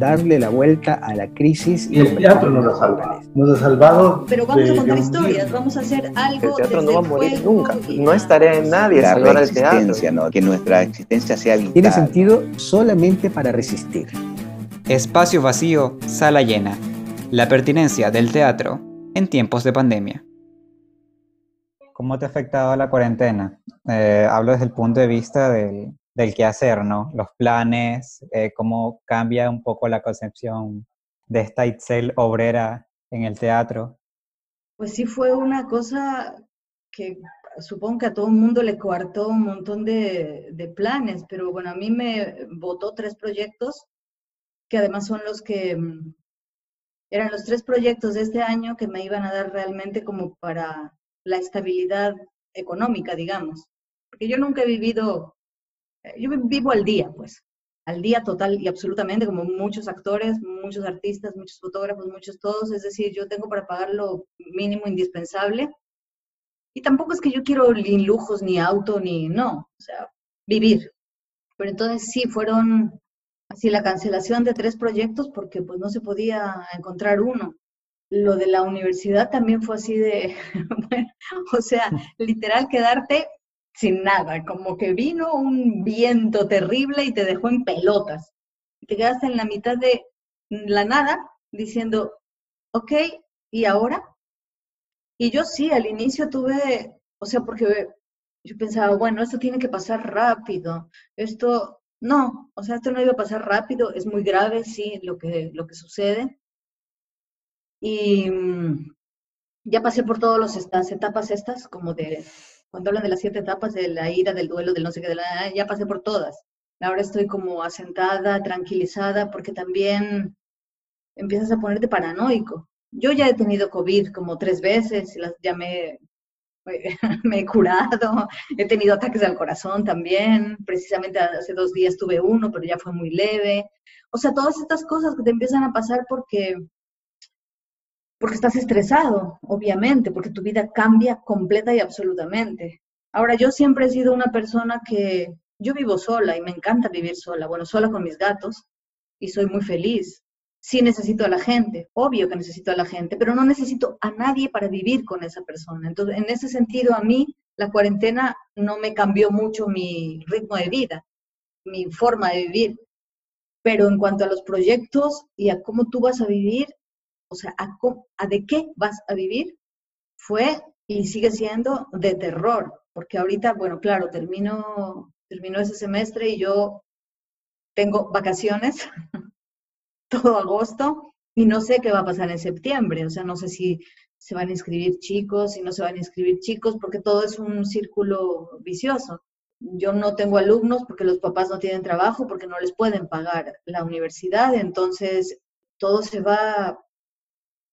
darle la vuelta a la crisis. Y el teatro nos ha salvado. Nos ha salvado. Pero vamos a contar historias, vamos a hacer algo. El teatro no va a morir nunca. No es tarea de nadie salvar el teatro. ¿no? Que nuestra existencia sea vital. Tiene sentido solamente para resistir. Espacio vacío, sala llena. La pertinencia del teatro en tiempos de pandemia. ¿Cómo te ha afectado la cuarentena? Eh, hablo desde el punto de vista del, del qué hacer, ¿no? Los planes, eh, cómo cambia un poco la concepción de esta Itzel obrera en el teatro. Pues sí fue una cosa que supongo que a todo el mundo le coartó un montón de, de planes, pero bueno, a mí me votó tres proyectos que además son los que mm, eran los tres proyectos de este año que me iban a dar realmente como para la estabilidad económica, digamos. Porque yo nunca he vivido, yo vivo al día, pues, al día total y absolutamente, como muchos actores, muchos artistas, muchos fotógrafos, muchos todos. Es decir, yo tengo para pagar lo mínimo indispensable. Y tampoco es que yo quiero ni lujos, ni auto, ni no, o sea, vivir. Pero entonces sí, fueron así la cancelación de tres proyectos porque pues no se podía encontrar uno. Lo de la universidad también fue así de, bueno, o sea, literal quedarte sin nada, como que vino un viento terrible y te dejó en pelotas. Te quedaste en la mitad de la nada diciendo, ok, ¿y ahora? Y yo sí, al inicio tuve, o sea, porque yo pensaba, bueno, esto tiene que pasar rápido, esto no, o sea, esto no iba a pasar rápido, es muy grave, sí, lo que, lo que sucede. Y mm, ya pasé por todas estas etapas estas, como de, cuando hablan de las siete etapas, de la ira, del duelo, del no sé qué, la, ya pasé por todas. Ahora estoy como asentada, tranquilizada, porque también empiezas a ponerte paranoico. Yo ya he tenido COVID como tres veces, ya me me he curado, he tenido ataques al corazón también, precisamente hace dos días tuve uno, pero ya fue muy leve. O sea, todas estas cosas que te empiezan a pasar porque, porque estás estresado, obviamente, porque tu vida cambia completa y absolutamente. Ahora, yo siempre he sido una persona que, yo vivo sola y me encanta vivir sola, bueno, sola con mis gatos y soy muy feliz, sí necesito a la gente, obvio que necesito a la gente, pero no necesito a nadie para vivir con esa persona. Entonces, en ese sentido, a mí la cuarentena no me cambió mucho mi ritmo de vida, mi forma de vivir. Pero en cuanto a los proyectos y a cómo tú vas a vivir, o sea, a, a de qué vas a vivir, fue y sigue siendo de terror, porque ahorita, bueno, claro, termino, termino ese semestre y yo tengo vacaciones todo agosto y no sé qué va a pasar en septiembre. O sea, no sé si se van a inscribir chicos, si no se van a inscribir chicos, porque todo es un círculo vicioso. Yo no tengo alumnos porque los papás no tienen trabajo, porque no les pueden pagar la universidad, entonces todo se va,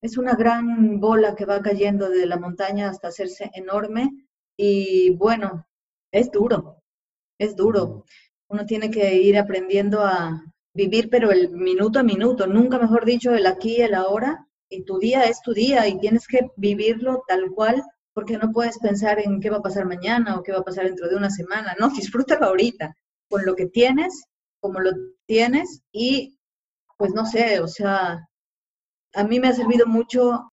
es una gran bola que va cayendo de la montaña hasta hacerse enorme y bueno, es duro, es duro. Uno tiene que ir aprendiendo a, vivir, pero el minuto a minuto, nunca mejor dicho, el aquí y el ahora, y tu día es tu día y tienes que vivirlo tal cual, porque no puedes pensar en qué va a pasar mañana o qué va a pasar dentro de una semana, no, disfrútalo ahorita, con lo que tienes, como lo tienes, y pues no sé, o sea, a mí me ha servido mucho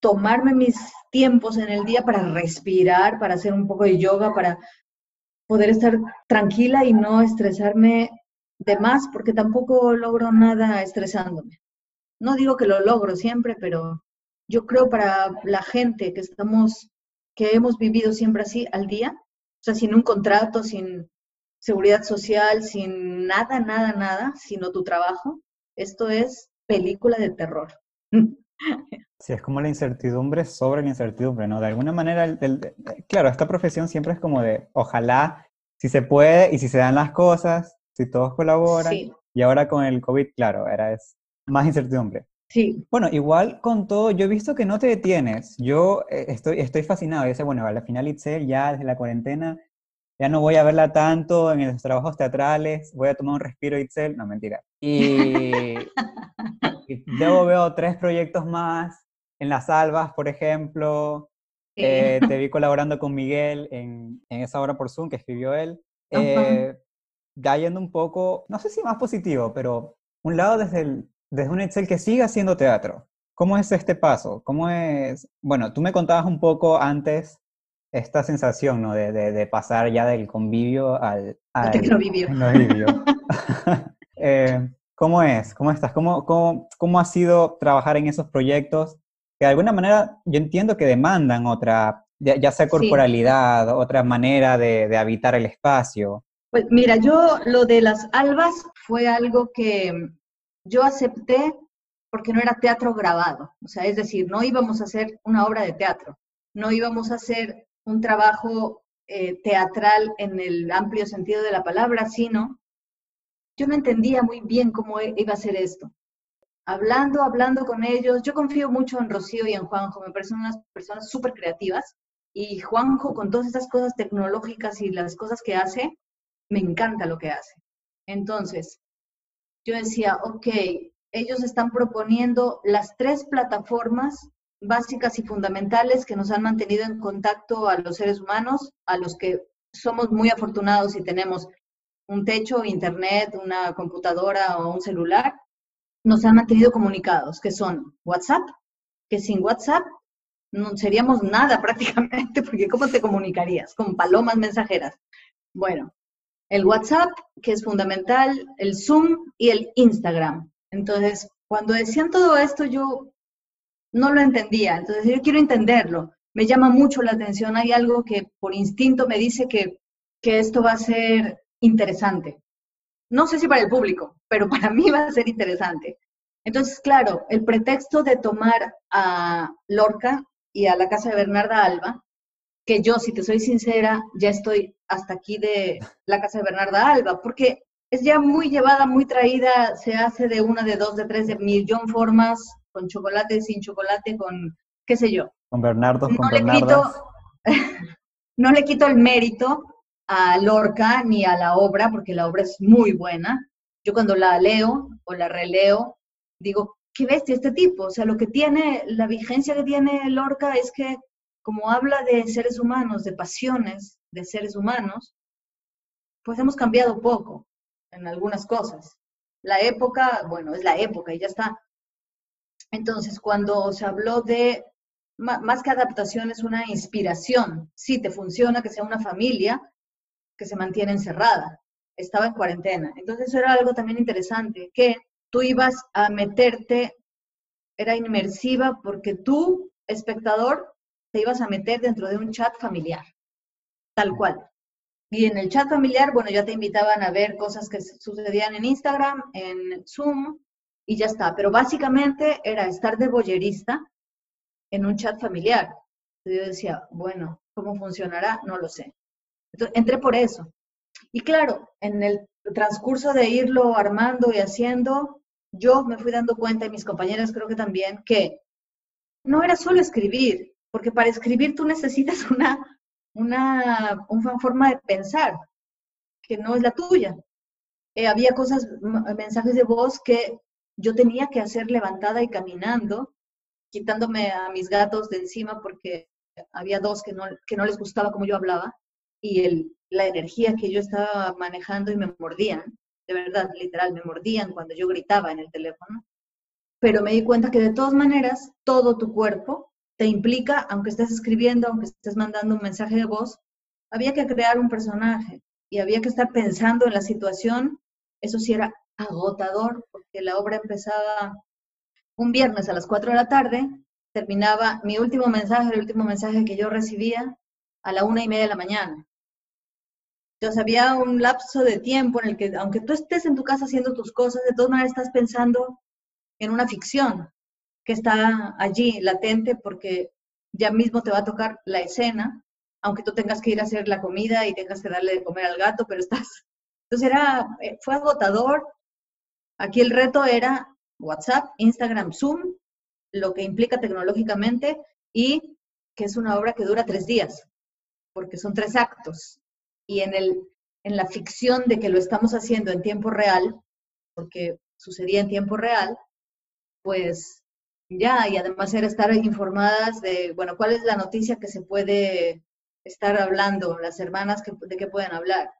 tomarme mis tiempos en el día para respirar, para hacer un poco de yoga, para poder estar tranquila y no estresarme de más porque tampoco logro nada estresándome. No digo que lo logro siempre, pero yo creo para la gente que estamos, que hemos vivido siempre así al día, o sea, sin un contrato, sin seguridad social, sin nada, nada, nada, sino tu trabajo, esto es película de terror. Sí, es como la incertidumbre sobre la incertidumbre, ¿no? De alguna manera, claro, esta profesión siempre es como de, ojalá, si se puede y si se dan las cosas, si todos colaboran. Y ahora con el COVID, claro, era es más incertidumbre. Sí. Bueno, igual con todo, yo he visto que no te detienes. Yo eh, estoy, estoy fascinado. Dice, bueno, a la final Itzel ya desde la cuarentena, ya no voy a verla tanto en los trabajos teatrales, voy a tomar un respiro Itzel. No, mentira. Y, luego veo tres proyectos más, en Las Albas, por ejemplo. Eh, te vi colaborando con Miguel en, en, esa obra por Zoom que escribió él. Eh, ya yendo un poco, no sé si más positivo, pero un lado desde, el, desde un Excel que sigue haciendo teatro. ¿Cómo es este paso? ¿Cómo es? Bueno, tú me contabas un poco antes esta sensación, ¿no? De, de, pasar ya del convivio al... al tecnovivio. eh, ¿Cómo es? ¿Cómo estás? ¿Cómo, cómo, ¿Cómo ha sido trabajar en esos proyectos que de alguna manera yo entiendo que demandan otra, ya, sea corporalidad, otra manera de, de, habitar el espacio? Pues mira, yo lo de las albas fue algo que yo acepté porque no era teatro grabado, o sea, es decir, no íbamos a hacer una obra de teatro, no íbamos a hacer un trabajo eh, teatral en el amplio sentido de la palabra, sino yo no entendía muy bien cómo e, iba a ser esto. Hablando, hablando con ellos, yo confío mucho en Rocío y en Juanjo, me parecen unas personas súper creativas y Juanjo con todas estas cosas tecnológicas y las cosas que hace, me encanta lo que hace. Entonces, yo decía, ok, ellos están proponiendo las tres plataformas básicas y fundamentales que nos han mantenido en contacto a los seres humanos, a los que somos muy afortunados y tenemos un techo, internet, una computadora o un celular, nos han mantenido comunicados, que son WhatsApp, que sin WhatsApp no seríamos nada prácticamente, porque ¿cómo te comunicarías? Con palomas mensajeras. Bueno, el WhatsApp, que es fundamental, el Zoom y el Instagram. Entonces, cuando decían todo esto, yo no lo entendía. Entonces, yo quiero entenderlo. Me llama mucho la atención. Hay algo que por instinto me dice que, que esto va a ser interesante. No sé si para el público, pero para mí va a ser interesante. Entonces, claro, el pretexto de tomar a Lorca y a la casa de Bernarda Alba, que yo, si te soy sincera, ya estoy hasta aquí de la casa de Bernarda Alba, porque es ya muy llevada, muy traída, se hace de una, de dos, de tres, de millón formas, con chocolate, sin chocolate, con qué sé yo. Con Bernardo, con le quito, no le quito el mérito a Lorca ni a la obra, porque la obra es muy buena. Yo cuando la leo o la releo, digo, qué bestia este tipo. O sea, lo que tiene, la vigencia que tiene Lorca es que como habla de seres humanos, de pasiones de seres humanos, pues hemos cambiado poco en algunas cosas. La época, bueno, es la época y ya está. Entonces, cuando se habló de, más que adaptación, es una inspiración. Sí, te funciona que sea una familia, que se mantiene encerrada, estaba en cuarentena. Entonces era algo también interesante, que tú ibas a meterte, era inmersiva porque tú, espectador, te ibas a meter dentro de un chat familiar, tal cual. Y en el chat familiar, bueno, ya te invitaban a ver cosas que sucedían en Instagram, en Zoom, y ya está. Pero básicamente era estar de boyerista en un chat familiar. Yo decía, bueno, ¿cómo funcionará? No lo sé entré por eso. Y claro, en el transcurso de irlo armando y haciendo, yo me fui dando cuenta, y mis compañeras creo que también, que no era solo escribir, porque para escribir tú necesitas una, una, una forma de pensar que no es la tuya. Eh, había cosas, mensajes de voz que yo tenía que hacer levantada y caminando, quitándome a mis gatos de encima porque había dos que no, que no les gustaba como yo hablaba y la energía que yo estaba manejando y me mordían, de verdad, literal, me mordían cuando yo gritaba en el teléfono. Pero me di cuenta que de todas maneras, todo tu cuerpo te implica, aunque estés escribiendo, aunque estés mandando un mensaje de voz, había que crear un personaje y había que estar pensando en la situación. Eso sí era agotador, porque la obra empezaba un viernes a las 4 de la tarde, terminaba mi último mensaje, el último mensaje que yo recibía, a la una y media de la mañana. Entonces había un lapso de tiempo en el que, aunque tú estés en tu casa haciendo tus cosas, de todas maneras estás pensando en una ficción que está allí latente porque ya mismo te va a tocar la escena, aunque tú tengas que ir a hacer la comida y tengas que darle de comer al gato, pero estás... Entonces era, eh, fue agotador. Aquí el reto era WhatsApp, Instagram, Zoom, lo que implica tecnológicamente y que es una obra que dura tres días, porque son tres actos y en, el, en la ficción de que lo estamos haciendo en tiempo real, porque sucedía en tiempo real, pues ya, y además era estar informadas de, bueno, cuál es la noticia que se puede estar hablando, las hermanas que, de qué pueden hablar.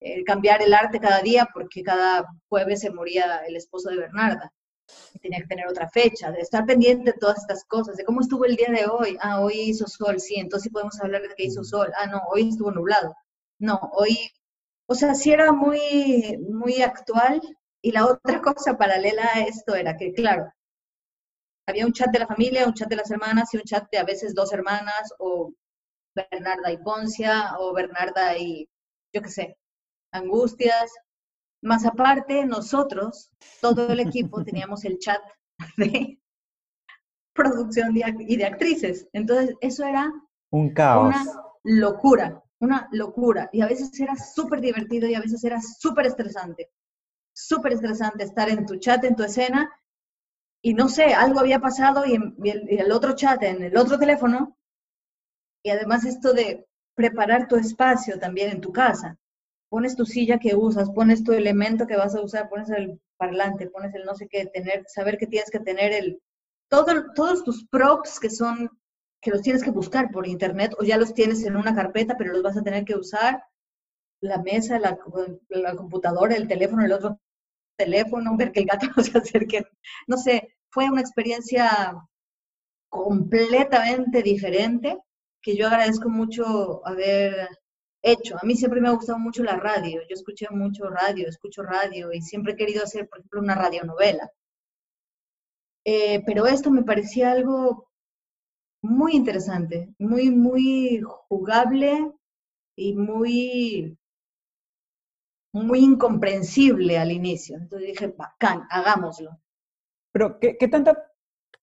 eh, cambiar el arte cada día porque cada jueves se moría el esposo de Bernarda. Tenía que tener otra fecha, de estar pendiente de todas estas cosas, de cómo estuvo el día de hoy. Ah, hoy hizo sol, sí, entonces sí podemos hablar de que hizo sol. Ah, no, hoy estuvo nublado. No, hoy, o sea, sí era muy, muy actual. Y la otra cosa paralela a esto era que, claro, había un chat de la familia, un chat de las hermanas y un chat de a veces dos hermanas o Bernarda y Poncia o Bernarda y, yo qué sé, Angustias. Más aparte, nosotros, todo el equipo, teníamos el chat de producción y de actrices. Entonces, eso era un caos. Una locura, una locura. Y a veces era súper divertido y a veces era súper estresante. Súper estresante estar en tu chat, en tu escena, y no sé, algo había pasado y, en, el, otro chat, en el otro teléfono, y además esto de preparar tu espacio también en tu casa. Pones tu silla que usas, pones tu elemento que vas a usar, pones el parlante, pones el no sé qué, tener, saber que tienes que tener el, todo, todos tus props que son, que los tienes que buscar por internet o ya los tienes en una carpeta, pero los vas a tener que usar, la mesa, la, la computadora, el teléfono, el otro teléfono, ver que el gato no se acerque, no sé, fue una experiencia completamente diferente que yo agradezco mucho haber hecho. A mí siempre me ha gustado mucho la radio. Yo escuché mucho radio, escucho radio y siempre he querido hacer, por ejemplo, una radionovela. Eh, pero esto me parecía algo muy interesante, muy, muy jugable y muy, muy incomprensible al inicio. Entonces dije, bacán, hagámoslo. Pero, ¿qué, ¿qué, tanta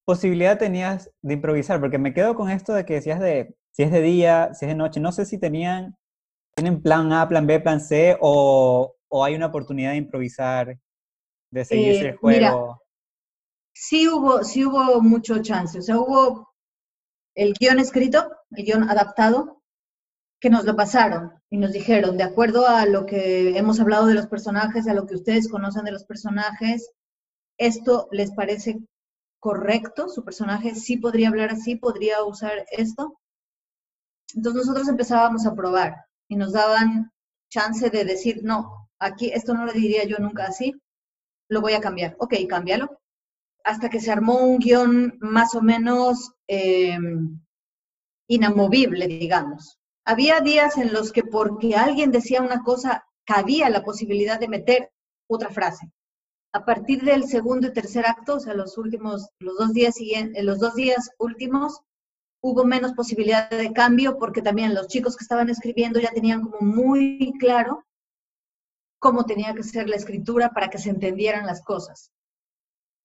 posibilidad tenías de improvisar? Porque me quedo con esto de que decías de si es de día, si es de noche. No sé si tenían, tienen plan A, plan B, plan C, o, o hay una oportunidad de improvisar, de seguir eh, el juego. Mira, sí hubo, sí hubo mucho chance. O sea, hubo el guion escrito, el guion adaptado, que nos lo pasaron y nos dijeron, de acuerdo a lo que hemos hablado de los personajes, a lo que ustedes conocen de los personajes, esto les parece correcto, su personaje sí podría hablar así, podría usar esto. Entonces nosotros empezábamos a probar y nos daban chance de decir, no, aquí esto no lo diría yo nunca así, lo voy a cambiar. Ok, cámbialo. Hasta que se armó un guion más o menos em, inamovible, digamos. Había días en los que porque alguien decía una cosa, cabía la posibilidad de meter otra frase. A partir del segundo y tercer acto, o sea, los últimos, los dos días siguientes, los dos días últimos, hubo menos posibilidad de cambio porque también los chicos que estaban escribiendo ya tenían como muy claro cómo tenía que ser la escritura para que se entendieran las cosas.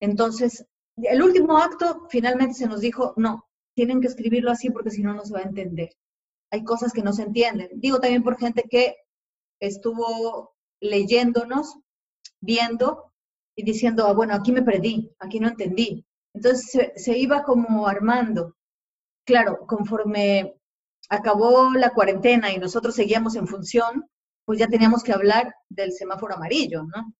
Entonces, el último acto finalmente se nos dijo, no, tienen que escribirlo así porque si no, no se va a entender. Hay cosas que no se entienden. Digo también por gente que estuvo leyéndonos, viendo y diciendo, ah, bueno, aquí me perdí, aquí no entendí. Entonces se, se iba como armando claro, conforme acabó la cuarentena y nosotros seguíamos en función, pues ya teníamos que hablar del semáforo amarillo, ¿no?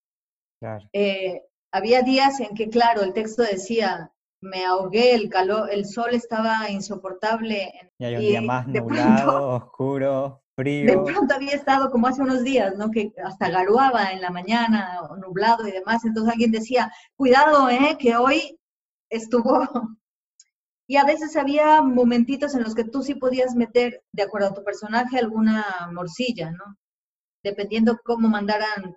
Claro. Eh, había días en que, claro, el texto decía, me ahogué, el calor, el sol estaba insoportable. Y hay un día más nublado, oscuro, frío. De pronto había estado como hace unos días, ¿no? Que hasta garuaba en la mañana, nublado y demás. Entonces alguien decía, cuidado, ¿eh? Que hoy estuvo y a veces había momentitos en los que tú sí podías meter, de acuerdo a tu personaje, alguna morcilla, ¿no? Dependiendo cómo mandaran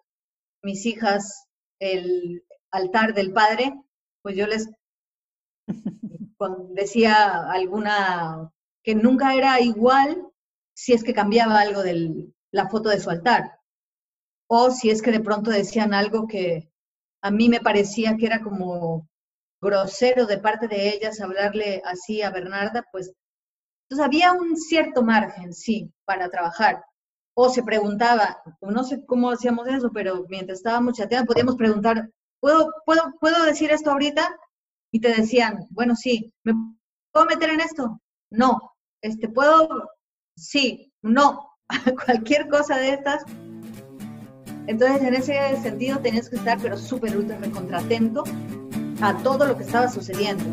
mis hijas el altar del padre, pues yo les decía alguna que nunca era igual si es que cambiaba algo de la foto de su altar. O si es que de pronto decían algo que a mí me parecía que era como grosero de parte de ellas hablarle así a Bernarda, pues entonces había un cierto margen, sí, para trabajar. O se preguntaba, no sé cómo hacíamos eso, pero mientras estábamos chateando podíamos preguntar, ¿puedo, puedo, ¿puedo decir esto ahorita? Y te decían, bueno, sí, ¿me puedo meter en esto? No. Este, ¿Puedo? Sí, no. Cualquier cosa de estas. Entonces, en ese sentido, tenías que estar, pero súper ultra recontratento a todo lo que estaba sucediendo.